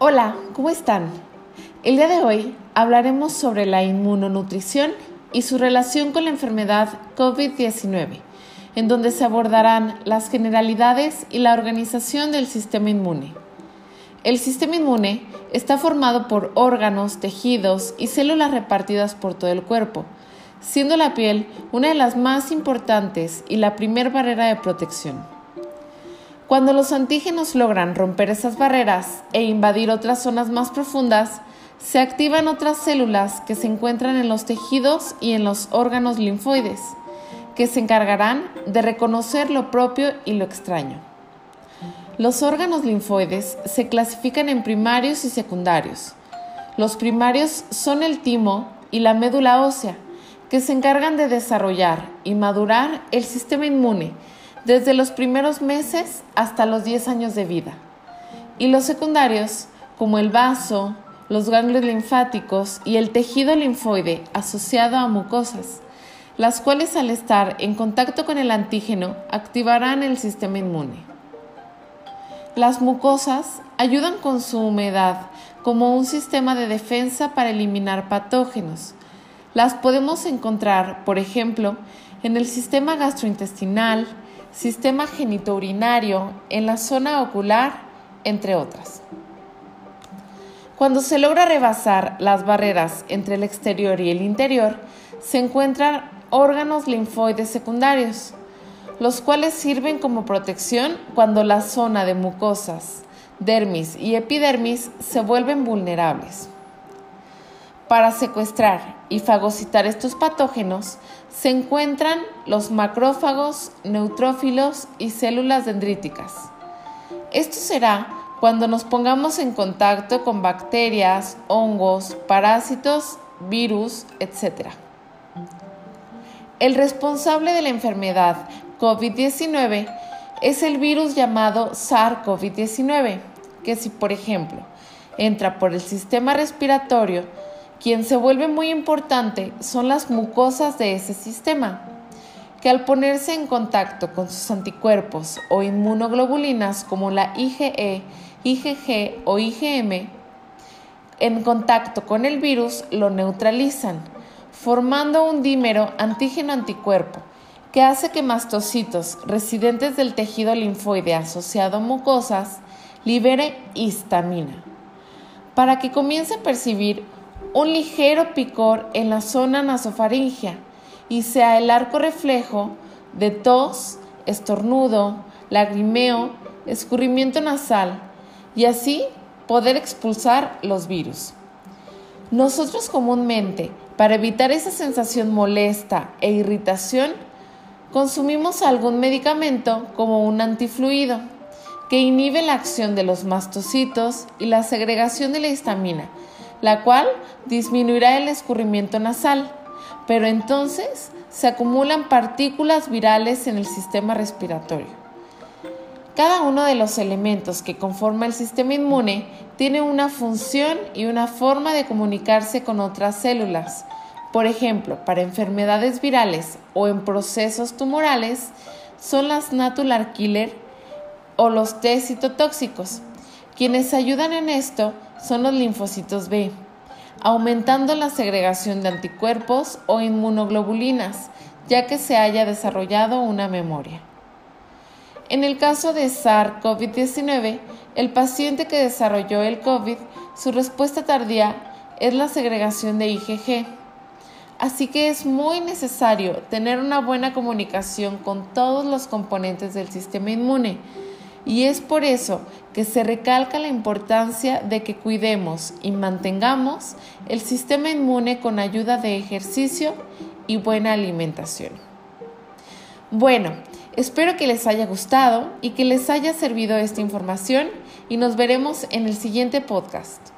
Hola, ¿cómo están? El día de hoy hablaremos sobre la inmunonutrición y su relación con la enfermedad COVID-19, en donde se abordarán las generalidades y la organización del sistema inmune. El sistema inmune está formado por órganos, tejidos y células repartidas por todo el cuerpo, siendo la piel una de las más importantes y la primer barrera de protección. Cuando los antígenos logran romper esas barreras e invadir otras zonas más profundas, se activan otras células que se encuentran en los tejidos y en los órganos linfoides, que se encargarán de reconocer lo propio y lo extraño. Los órganos linfoides se clasifican en primarios y secundarios. Los primarios son el timo y la médula ósea, que se encargan de desarrollar y madurar el sistema inmune desde los primeros meses hasta los 10 años de vida. Y los secundarios, como el vaso, los ganglios linfáticos y el tejido linfoide asociado a mucosas, las cuales al estar en contacto con el antígeno activarán el sistema inmune. Las mucosas ayudan con su humedad como un sistema de defensa para eliminar patógenos. Las podemos encontrar, por ejemplo, en el sistema gastrointestinal, sistema genitourinario, en la zona ocular, entre otras. Cuando se logra rebasar las barreras entre el exterior y el interior, se encuentran órganos linfoides secundarios, los cuales sirven como protección cuando la zona de mucosas, dermis y epidermis se vuelven vulnerables. Para secuestrar y fagocitar estos patógenos se encuentran los macrófagos, neutrófilos y células dendríticas. Esto será cuando nos pongamos en contacto con bacterias, hongos, parásitos, virus, etc. El responsable de la enfermedad COVID-19 es el virus llamado SARS-CoV-19, que si por ejemplo entra por el sistema respiratorio, quien se vuelve muy importante son las mucosas de ese sistema, que al ponerse en contacto con sus anticuerpos o inmunoglobulinas como la IgE, IgG o IgM, en contacto con el virus lo neutralizan, formando un dímero antígeno-anticuerpo que hace que mastocitos residentes del tejido linfoide asociado a mucosas libere histamina, para que comience a percibir un ligero picor en la zona nasofaringea y sea el arco reflejo de tos, estornudo, lagrimeo, escurrimiento nasal y así poder expulsar los virus. Nosotros comúnmente, para evitar esa sensación molesta e irritación, consumimos algún medicamento como un antifluido que inhibe la acción de los mastocitos y la segregación de la histamina, la cual disminuirá el escurrimiento nasal, pero entonces se acumulan partículas virales en el sistema respiratorio. Cada uno de los elementos que conforma el sistema inmune tiene una función y una forma de comunicarse con otras células. Por ejemplo, para enfermedades virales o en procesos tumorales son las natural killer o los T citotóxicos. Quienes ayudan en esto son los linfocitos B, aumentando la segregación de anticuerpos o inmunoglobulinas, ya que se haya desarrollado una memoria. En el caso de SARS-CoV-19, el paciente que desarrolló el COVID, su respuesta tardía es la segregación de IgG. Así que es muy necesario tener una buena comunicación con todos los componentes del sistema inmune, y es por eso que se recalca la importancia de que cuidemos y mantengamos el sistema inmune con ayuda de ejercicio y buena alimentación. Bueno, espero que les haya gustado y que les haya servido esta información y nos veremos en el siguiente podcast.